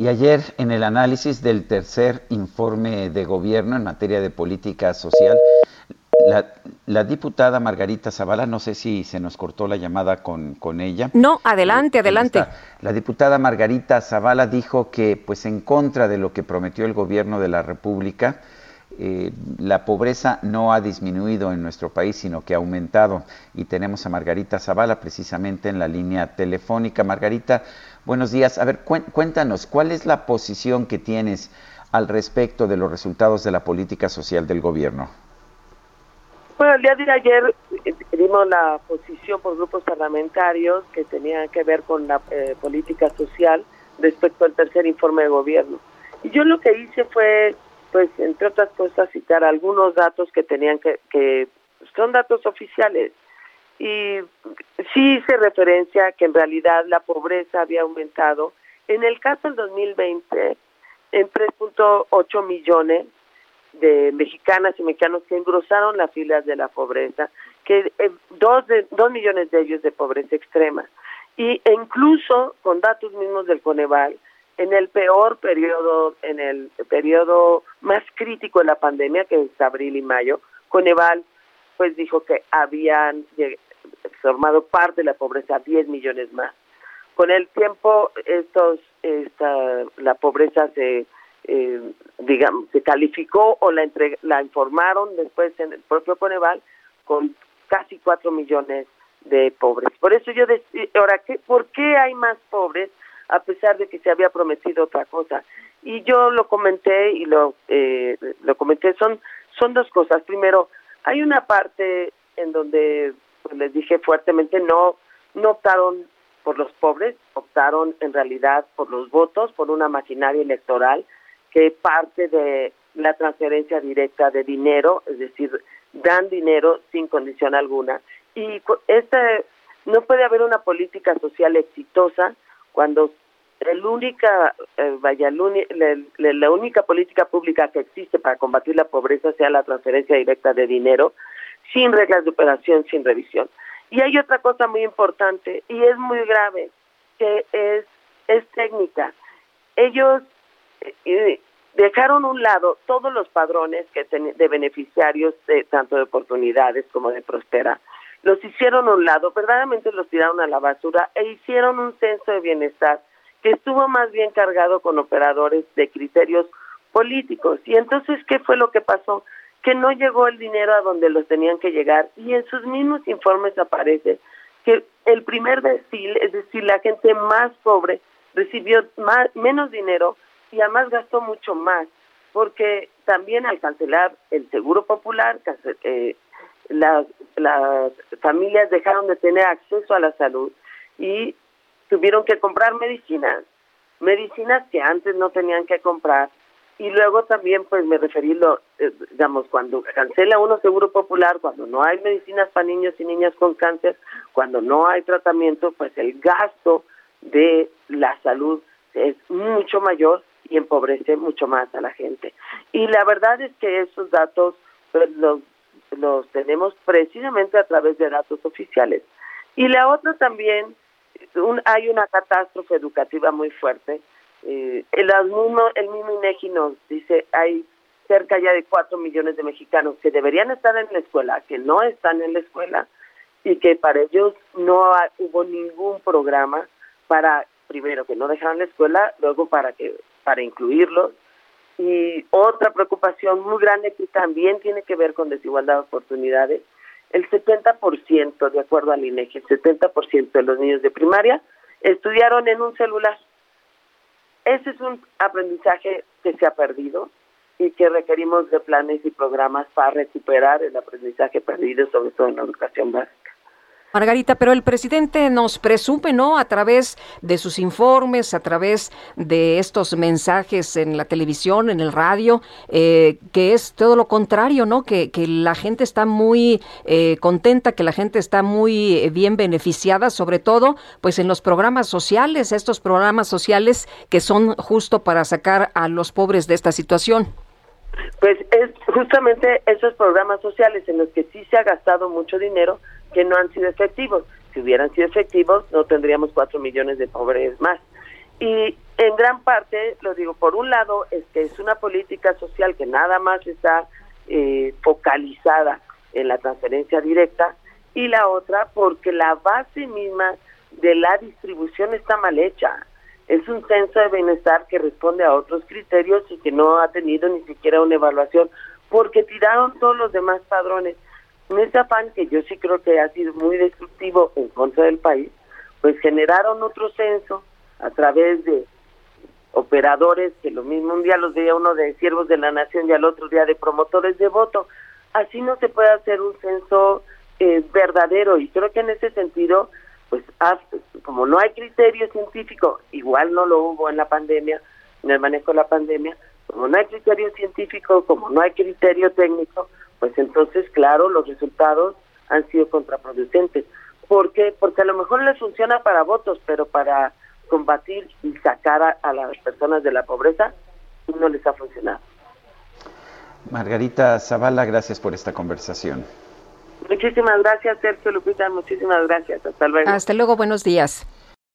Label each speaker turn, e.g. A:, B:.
A: Y ayer, en el análisis del tercer informe de gobierno en materia de política social, La, diputada Margarita Zavala, no sé si se nos cortó la llamada con, con ella.
B: No, adelante, adelante.
A: La diputada Margarita Zavala dijo que, pues en contra de lo que prometió el gobierno de la República, eh, la pobreza no ha disminuido en nuestro país, sino que ha aumentado. Y tenemos a Margarita Zavala precisamente en la línea telefónica. Margarita, buenos días. A ver, cuéntanos, ¿cuál es la posición que tienes al respecto de los resultados de la política social del gobierno?
C: Bueno, el día de ayer eh, dimos la posición por grupos parlamentarios que tenían que ver con la eh, política social respecto al tercer informe de gobierno. Y yo lo que hice fue, pues, entre otras cosas, citar algunos datos que tenían que, que son datos oficiales. Y sí hice referencia que en realidad la pobreza había aumentado. En el caso del 2020, en 3.8 millones, de mexicanas y mexicanos que engrosaron las filas de la pobreza, que eh, dos, de, dos millones de ellos de pobreza extrema. Y e incluso con datos mismos del Coneval, en el peor periodo, en el periodo más crítico de la pandemia, que es abril y mayo, Coneval pues dijo que habían formado parte de la pobreza 10 millones más. Con el tiempo, estos, esta, la pobreza se eh, digamos, se calificó o la, la informaron después en el propio Coneval con casi cuatro millones de pobres. Por eso yo decía, ahora, ¿qué, ¿por qué hay más pobres a pesar de que se había prometido otra cosa? Y yo lo comenté y lo, eh, lo comenté, son, son dos cosas. Primero, hay una parte en donde pues, les dije fuertemente no, no optaron por los pobres, optaron en realidad por los votos, por una maquinaria electoral que parte de la transferencia directa de dinero, es decir, dan dinero sin condición alguna. Y este, no puede haber una política social exitosa cuando el única, eh, vaya, la, única política pública que existe para combatir la pobreza sea la transferencia directa de dinero, sin reglas de operación, sin revisión. Y hay otra cosa muy importante y es muy grave, que es, es técnica. Ellos dejaron un lado todos los padrones que de beneficiarios de tanto de oportunidades como de prospera los hicieron a un lado verdaderamente los tiraron a la basura e hicieron un censo de bienestar que estuvo más bien cargado con operadores de criterios políticos. Y entonces qué fue lo que pasó que no llegó el dinero a donde los tenían que llegar y en sus mismos informes aparece que el primer decil, es decir, la gente más pobre recibió más, menos dinero y además gastó mucho más, porque también al cancelar el seguro popular, eh, las, las familias dejaron de tener acceso a la salud y tuvieron que comprar medicinas, medicinas que antes no tenían que comprar. Y luego también, pues me referí, lo, eh, digamos, cuando cancela uno seguro popular, cuando no hay medicinas para niños y niñas con cáncer, cuando no hay tratamiento, pues el gasto de la salud es mucho mayor y empobrece mucho más a la gente. Y la verdad es que esos datos pues, los, los tenemos precisamente a través de datos oficiales. Y la otra también, un, hay una catástrofe educativa muy fuerte. Eh, el, mismo, el mismo INEGI nos dice, hay cerca ya de cuatro millones de mexicanos que deberían estar en la escuela, que no están en la escuela y que para ellos no hubo ningún programa para primero que no dejaran la escuela, luego para que para incluirlos. Y otra preocupación muy grande que también tiene que ver con desigualdad de oportunidades, el 70%, de acuerdo al INEGI, el 70% de los niños de primaria estudiaron en un celular. Ese es un aprendizaje que se ha perdido y que requerimos de planes y programas para recuperar el aprendizaje perdido, sobre todo en la educación básica.
B: Margarita, pero el presidente nos presume, ¿no? A través de sus informes, a través de estos mensajes en la televisión, en el radio, eh, que es todo lo contrario, ¿no? Que, la gente está muy eh, contenta, que la gente está muy eh, bien beneficiada, sobre todo, pues en los programas sociales, estos programas sociales que son justo para sacar a los pobres de esta situación.
C: Pues es justamente esos programas sociales en los que sí se ha gastado mucho dinero que no han sido efectivos. Si hubieran sido efectivos, no tendríamos cuatro millones de pobres más. Y en gran parte, lo digo, por un lado, es que es una política social que nada más está eh, focalizada en la transferencia directa, y la otra, porque la base misma de la distribución está mal hecha. Es un censo de bienestar que responde a otros criterios y que no ha tenido ni siquiera una evaluación, porque tiraron todos los demás padrones en ese afán que yo sí creo que ha sido muy destructivo en contra del país, pues generaron otro censo a través de operadores que lo mismo un día los veía uno de siervos de la nación y al otro día de promotores de voto. Así no se puede hacer un censo eh, verdadero y creo que en ese sentido, pues como no hay criterio científico, igual no lo hubo en la pandemia, en el manejo de la pandemia, como no hay criterio científico, como no hay criterio técnico, pues entonces, claro, los resultados han sido contraproducentes. ¿Por qué? Porque a lo mejor les funciona para votos, pero para combatir y sacar a, las personas de la pobreza no les ha funcionado.
A: Margarita Zavala, gracias por esta conversación.
C: Muchísimas gracias, Sergio Lupita, muchísimas gracias. Hasta luego.
B: Hasta luego, buenos días.